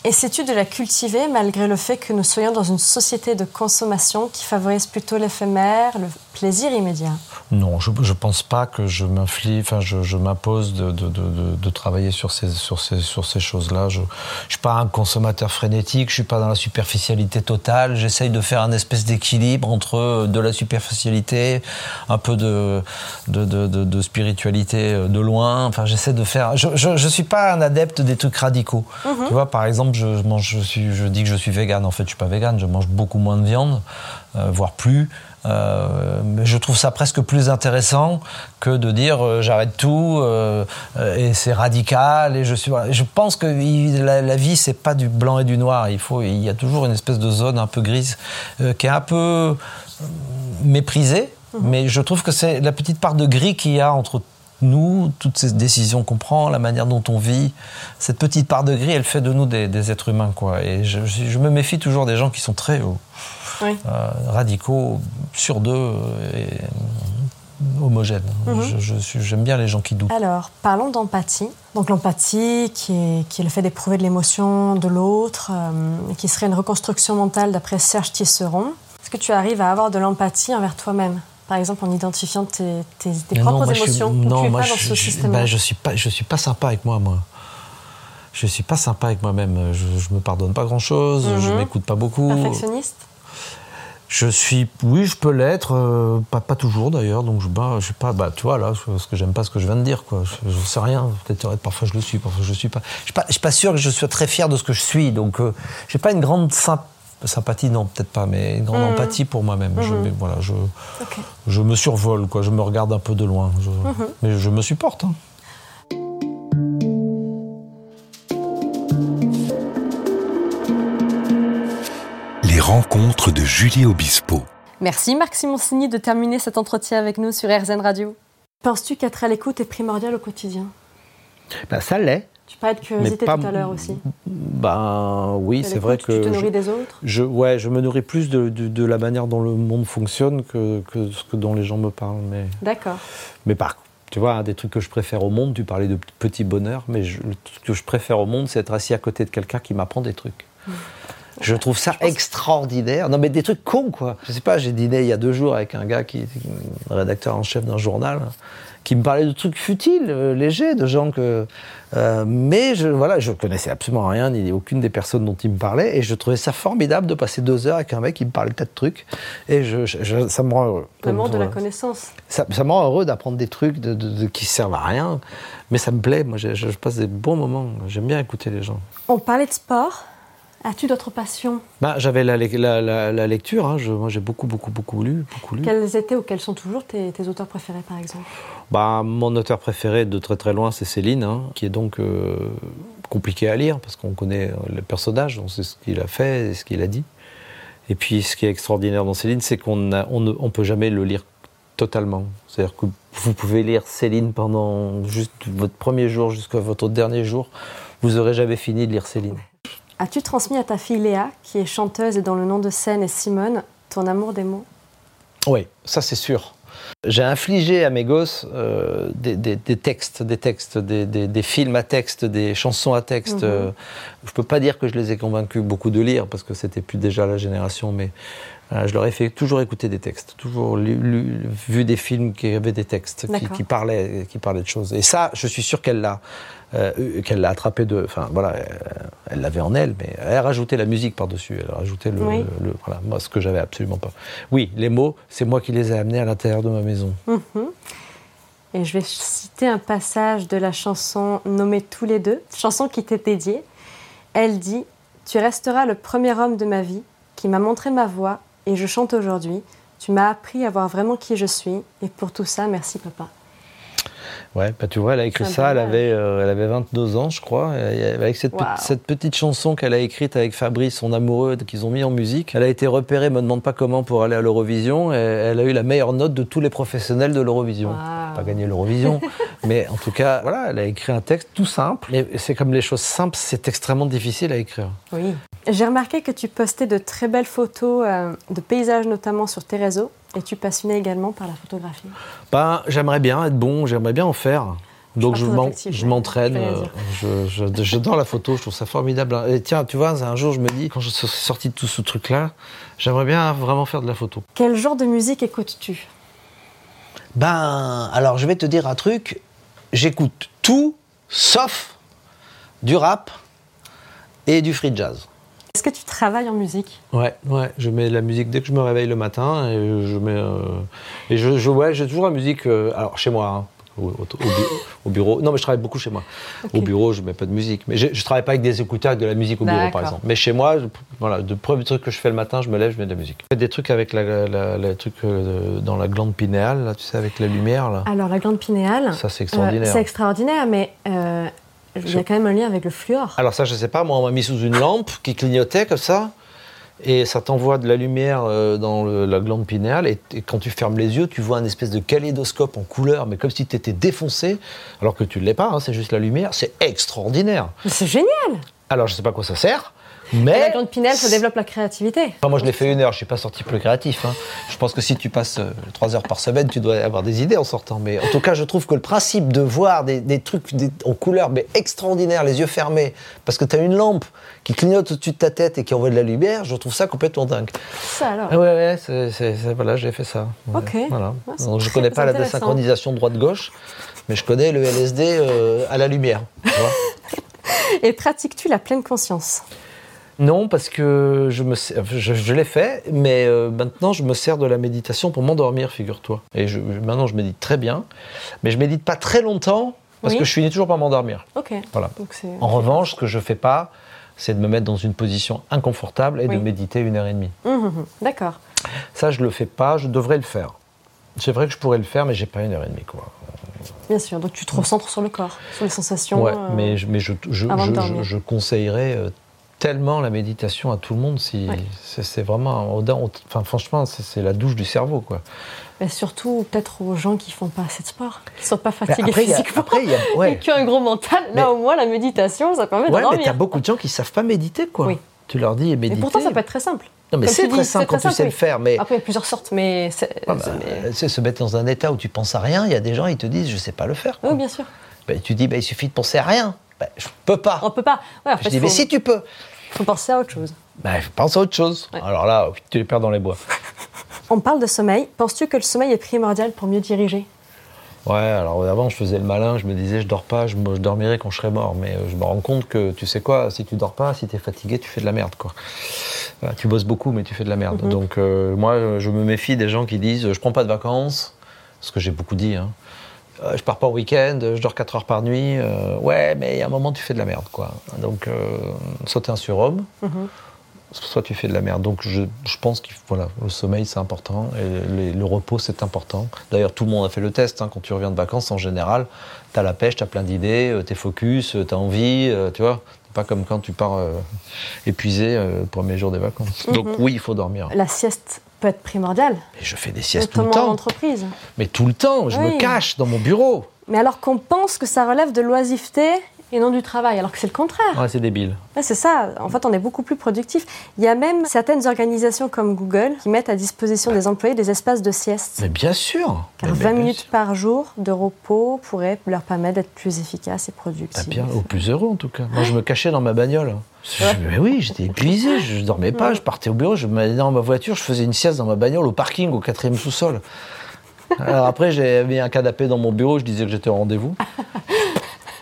Et sais-tu de la cultiver malgré le fait que nous soyons dans une société de consommation qui favorise plutôt l'éphémère, plaisir immédiat Non, je ne pense pas que je m'inflige, enfin, je, je m'impose de, de, de, de, travailler sur ces, sur ces, sur ces choses-là. Je ne suis pas un consommateur frénétique, je suis pas dans la superficialité totale. J'essaye de faire un espèce d'équilibre entre de la superficialité, un peu de, de, de, de, spiritualité de loin. Enfin, j'essaie de faire. Je, je, suis pas un adepte des trucs radicaux. Mm-hmm. Tu vois, par exemple, je, mange, je, suis, je dis que je suis vegan. En fait, je suis pas vegan. Je mange beaucoup moins de viande, euh, voire plus. Euh, mais je trouve ça presque plus intéressant que de dire euh, j'arrête tout euh, et c'est radical et je suis. Je pense que la, la vie c'est pas du blanc et du noir. Il faut, il y a toujours une espèce de zone un peu grise qui est un peu méprisée. Mhm. Mais je trouve que c'est la petite part de gris qu'il y a entre nous, toutes ces décisions qu'on prend, la manière dont on vit, cette petite part de gris, elle fait de nous des, des êtres humains, quoi. Et je, je, me méfie toujours des gens qui sont très oui. euh, radicaux sur deux euh, et homogènes. Mm -hmm. J'aime bien les gens qui doutent. Alors, parlons d'empathie. Donc l'empathie qui est, qui est, le fait d'éprouver de l'émotion de l'autre, euh, qui serait une reconstruction mentale d'après Serge Tisseron. Est-ce que tu arrives à avoir de l'empathie envers toi-même? Par exemple en identifiant tes, tes, tes propres non, émotions suis, Non, moi pas je, dans ce je, ben, je suis pas, je suis pas sympa avec moi, moi. Je suis pas sympa avec moi-même. Je, je me pardonne pas grand-chose. Mm -hmm. Je m'écoute pas beaucoup. Perfectionniste. Je suis, oui, je peux l'être, euh, pas, pas toujours d'ailleurs. Donc je, bah, je sais pas, bah, tu vois là, ce que j'aime pas ce que je viens de dire, quoi. Je, je sais rien. Peut-être parfois je le suis, parfois je le suis pas. Je suis pas, je suis pas sûr que je sois très fier de ce que je suis. Donc euh, j'ai pas une grande sympathie sympathie non peut-être pas mais une grande mmh. empathie pour moi-même mmh. je voilà je okay. je me survole quoi je me regarde un peu de loin je, mmh. mais je me supporte hein. Les rencontres de Julie Obispo. Merci Marc Simoncini de terminer cet entretien avec nous sur RZN Radio. Penses-tu qu'être à l'écoute est primordial au quotidien? Ben, Ça l'est. Tu parlais de curiosité pas... tout à l'heure aussi. Ben oui, c'est vrai que. Tu te nourris je, des autres? je, Ouais, je me nourris plus de, de, de, la manière dont le monde fonctionne que, que ce que dont les gens me parlent. Mais... D'accord. Mais par contre, tu vois, des trucs que je préfère au monde, tu parlais de petit bonheur, mais je, truc que je préfère au monde, c'est être assis à côté de quelqu'un qui m'apprend des trucs. Mmh. Je trouve ça je extraordinaire. Non, mais des trucs cons, quoi. Je sais pas, j'ai dîné il y a deux jours avec un gars qui est rédacteur en chef d'un journal, qui me parlait de trucs futiles, euh, légers, de gens que. Euh, mais je, voilà, je connaissais absolument rien, ni aucune des personnes dont il me parlait, et je trouvais ça formidable de passer deux heures avec un mec qui me parlait de tas de trucs, et je, je, ça me rend heureux. Vraiment de la connaissance. Ça, ça me rend heureux d'apprendre des trucs de, de, de, qui servent à rien, mais ça me plaît. Moi, je, je passe des bons moments. J'aime bien écouter les gens. On parlait de sport. As-tu d'autres passions? Bah, J'avais la, la, la, la, lecture. Hein. Je, moi, j'ai beaucoup, beaucoup, beaucoup lu, beaucoup lu. Quels étaient ou quels sont toujours tes, tes auteurs préférés, par exemple? Bah, Mon auteur préféré de très très loin, c'est Céline, hein, qui est donc euh, compliqué à lire parce qu'on connaît le personnage, on sait ce qu'il a fait et ce qu'il a dit. Et puis, ce qui est extraordinaire dans Céline, c'est qu'on ne on peut jamais le lire totalement. C'est-à-dire que vous pouvez lire Céline pendant juste votre premier jour jusqu'à votre dernier jour, vous n'aurez jamais fini de lire Céline. As-tu transmis à ta fille Léa, qui est chanteuse et dont le nom de scène est Simone, ton amour des mots? Oui, ça c'est sûr. J'ai infligé à mes gosses euh, des, des, des, textes, des textes, des, des, films à texte, des chansons à texte. Mm -hmm. euh, je peux pas dire que je les ai convaincus beaucoup de lire parce que c'était plus déjà la génération, mais je leur ai fait toujours écouter des textes, toujours lu, lu, vu des films qui avaient des textes, qui, qui, parlaient, qui parlaient de choses. Et ça, je suis sûr qu'elle l'a, euh, qu'elle l'a attrapé de, enfin voilà, elle l'avait en elle, mais elle a rajouté la musique par dessus, elle a rajouté le, oui. le, le voilà, moi ce que j'avais absolument pas. Oui, les mots, c'est moi qui les ai amenés à l'intérieur de ma maison. Mm -hmm. Et je vais citer un passage de la chanson nommée Tous les deux, chanson qui t'est dédiée. Elle dit Tu resteras le premier homme de ma vie qui m'a montré ma voie et je chante aujourd'hui. Tu m'as appris à voir vraiment qui je suis et pour tout ça, merci papa. Ouais, bah tu vois, elle a écrit ça, elle avait, euh, elle avait 22 ans, je crois, avec cette, wow. pe cette petite chanson qu'elle a écrite avec Fabrice, son amoureux, qu'ils ont mis en musique. Elle a été repérée, me demande pas comment, pour aller à l'Eurovision, elle a eu la meilleure note de tous les professionnels de l'Eurovision. Wow. Pas gagné l'Eurovision, mais en tout cas, voilà, elle a écrit un texte tout simple. Et c'est comme les choses simples, c'est extrêmement difficile à écrire. Oui. J'ai remarqué que tu postais de très belles photos euh, de paysages, notamment sur tes réseaux. Et tu passionnais également par la photographie ben, J'aimerais bien être bon, j'aimerais bien en faire. Donc je m'entraîne, j'adore la photo, je trouve ça formidable. Et tiens, tu vois, un jour je me dis, quand je suis sorti de tout ce truc-là, j'aimerais bien vraiment faire de la photo. Quel genre de musique écoutes-tu? Ben, alors je vais te dire un truc. J'écoute tout sauf du rap et du free jazz. Est-ce que tu travailles en musique? Ouais, ouais, je mets de la musique dès que je me réveille le matin et je mets euh, et je, je ouais, j'ai toujours la musique euh, alors chez moi hein, au, au- au bu- au bureau. Non, mais je travaille beaucoup chez moi. Au bureau, je mets pas de musique, mais je, je travaille pas avec des écouteurs avec de la musique au bureau D'accord. par exemple. Mais chez moi, je- voilà, le premier truc que je fais le matin, je me lève, je mets de la musique. Je fais des trucs avec la, la- la- truc euh, dans la glande pinéale là, tu sais avec la lumière là. Alors, la glande pinéale, Ça c'est euh, extraordinaire. c'est extraordinaire, mais il y a quand même un lien avec le fluor. Alors ça, je sais pas, moi, on m'a mis sous une lampe qui clignotait comme ça, et ça t'envoie de la lumière euh, dans le- la glande pinéale, et, et quand tu fermes les yeux, tu vois un espèce de kaléidoscope en couleur, mais comme si tu étais défoncé, alors que tu ne l'es pas, hein, c'est juste la lumière, c'est extraordinaire. C'est génial Alors je sais pas à quoi ça sert, La mais... glande pinéale, ça développe la créativité. Enfin, moi, je l'ai fait une heure, je suis pas sorti plus créatif. hein. Je pense que si tu passes euh, trois heures par semaine, tu dois avoir des idées en sortant. Mais en tout cas, je trouve que le principe de voir des, des trucs des- en couleur, mais extraordinaires, les yeux fermés, parce que tu as une lampe qui clignote au-dessus de ta tête et qui envoie de la lumière, je trouve ça complètement dingue. Ça alors. Ah ouais, ouais, c'est, c'est- c'est- voilà, j'ai fait ça. Ok. Voilà. Ouais, c'est Donc, je connais pas la désynchronisation droite-gauche, mais je connais le LSD euh, à la lumière. tu vois. Et pratiques-tu la pleine conscience? Non, parce que je, me, je, je l'ai fait, mais euh, maintenant je me sers de la méditation pour m'endormir, figure-toi. Et je- maintenant je médite très bien, mais je médite pas très longtemps parce Oui. que je finis toujours par m'endormir. Ok. Voilà. Donc. En revanche, ce que je fais pas, c'est de me mettre dans une position inconfortable et Oui. de méditer une heure et demie. Hum, hum, hum. D'accord. Ça, je le fais pas, je devrais le faire. C'est vrai que je pourrais le faire, mais j'ai pas une heure et demie, quoi. Bien sûr. Donc tu te recentres sur le corps, sur les sensations. Ouais, euh, mais, je, mais je, je- je conseillerais euh, tellement la méditation à tout le monde. Si, Ouais. c'est, vraiment, enfin, franchement, c'est, la douche du cerveau, quoi. mais surtout peut-être aux gens qui font pas assez de sport, qui sont pas Mais fatigués après, y a- physiquement. après, a- ouais. Et qui ont un gros mental, Mais- là au moins la méditation, ça permet de Ouais, mais dormir. t'as beaucoup de gens qui savent pas méditer, quoi. Oui. Tu leur dis Mais méditer. pourtant, ça peut être très simple. Non, mais c'est tu très simple quand très tu sais le faire, mais Après, il y a plusieurs sortes, mais. c'est- Ah bah, mais- tu se mettre dans un état où tu penses à rien, il y a des gens, ils te disent, je sais pas le faire. quoi. Oui, bien sûr. Ben, tu dis, il suffit de penser à rien. Ben, je peux pas. On peut pas. Ouais, je dis, il mais si tu peux. faut penser à autre chose. Ben, pense à autre chose. Ouais. Alors là, tu les perds dans les bois. On parle de sommeil. Penses-tu que le sommeil est primordial pour mieux diriger? Ouais, alors avant, je faisais le malin, je me disais, je dors pas, je, je dormirai quand je serai mort. Mais euh, je me rends compte que, tu sais quoi, si tu dors pas, si tu es fatigué, tu fais de la merde, quoi. Tu bosses beaucoup, mais tu fais de la merde. Mhm. Donc, euh, moi, je me méfie des gens qui disent, je prends pas de vacances, ce que j'ai beaucoup dit, hein. Euh, je pars pas au week-end, je dors 4 heures par nuit. euh, ouais, mais il y a un moment, tu fais de la merde, quoi. Donc, euh, soit t'es un surhomme, Mhm. soit tu fais de la merde. Donc je, je pense que voilà, le sommeil c'est important et les- le repos c'est important. D'ailleurs tout le monde a fait le test. hein. Quand tu reviens de vacances en général, tu as la pêche, tu as plein d'idées, tu es focus, tu as envie, tu vois. Pas comme quand tu pars euh, épuisé euh, le premier jour des vacances. Donc Mhm. oui, il faut dormir. La sieste peut être primordiale, Et je fais des siestes tout le en temps. entreprise. Mais tout le temps, je Oui. me cache dans mon bureau. Mais alors qu'on pense que ça relève de l'oisiveté et non du travail, alors que c'est le contraire. Ouais, c'est débile. Ouais, c'est ça, en fait on est beaucoup plus productif. Il y a même certaines organisations comme Google qui mettent à disposition des employés des espaces de sieste. Mais bien sûr. Car Mais- 20 mais- minutes par jour de repos pourrait leur permettre d'être plus efficaces et productifs. bien, au plus heureux en tout cas. Moi, je me cachais dans ma bagnole. Je- mais oui, j'étais épuisé, je dormais pas, je partais au bureau, je me mettais dans ma voiture, je faisais une sieste dans ma bagnole au parking, au quatrième sous-sol. Alors après, j'ai mis un canapé dans mon bureau, je disais que j'étais au rendez-vous.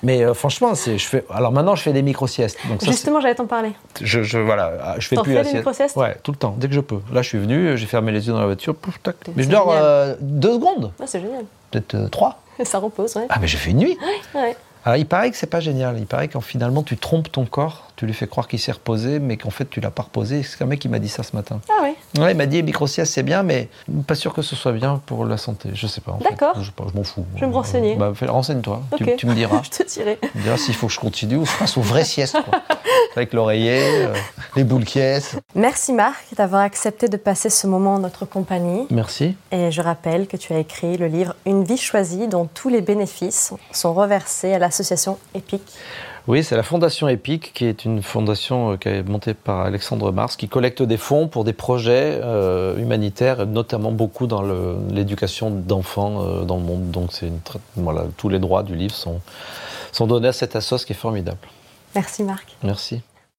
Mais euh, franchement, c'est, je fais. Alors maintenant, je fais des micro-siestes. Donc ça, Justement, j'allais t'en parler. je, je- voilà, je fais plus fais la des sieste. micro-siestes Ouais, tout le temps, dès que je peux. Là, je suis venu, j'ai fermé les yeux dans la voiture, pouf, tac. Mais je dors euh, deux secondes, Ouais, c'est génial. peut-être euh, trois. Ça repose, ouais. Ah, mais j'ai fait une nuit. Ouais. Alors, il paraît que c'est pas génial. Il paraît qu'en finalement, tu trompes ton corps, tu lui fais croire qu'il s'est reposé, mais qu'en fait, tu l'as pas reposé. C'est un mec qui m'a dit ça ce matin. Ah ouais. Ouais, il m'a dit micro-sieste, c'est bien, mais pas sûr que ce soit bien pour la santé. Je sais pas. D'accord. Je, m'en fous. Je vais me renseigner. Bah, renseigne-toi. Tu, Ok. tu me diras. Je te dirai. Tu me diras s'il faut que je continue ou je passe aux vraies siestes. quoi. Avec l'oreiller, euh, les boules qui. Merci Marc d'avoir accepté de passer ce moment en notre compagnie. Merci. Et je rappelle que tu as écrit le livre Une vie choisie dont tous les bénéfices sont reversés à l'association EPIC. Oui, c'est la Fondation EPIC, qui est une fondation euh, qui est montée par Alexandre Mars, qui collecte des fonds pour des projets euh, humanitaires, notamment beaucoup dans l'éducation d'enfants euh, dans le monde. Donc, c'est voilà, tous les droits du livre sont, sont donnés à cette assoce qui est formidable. Merci Marc. Merci.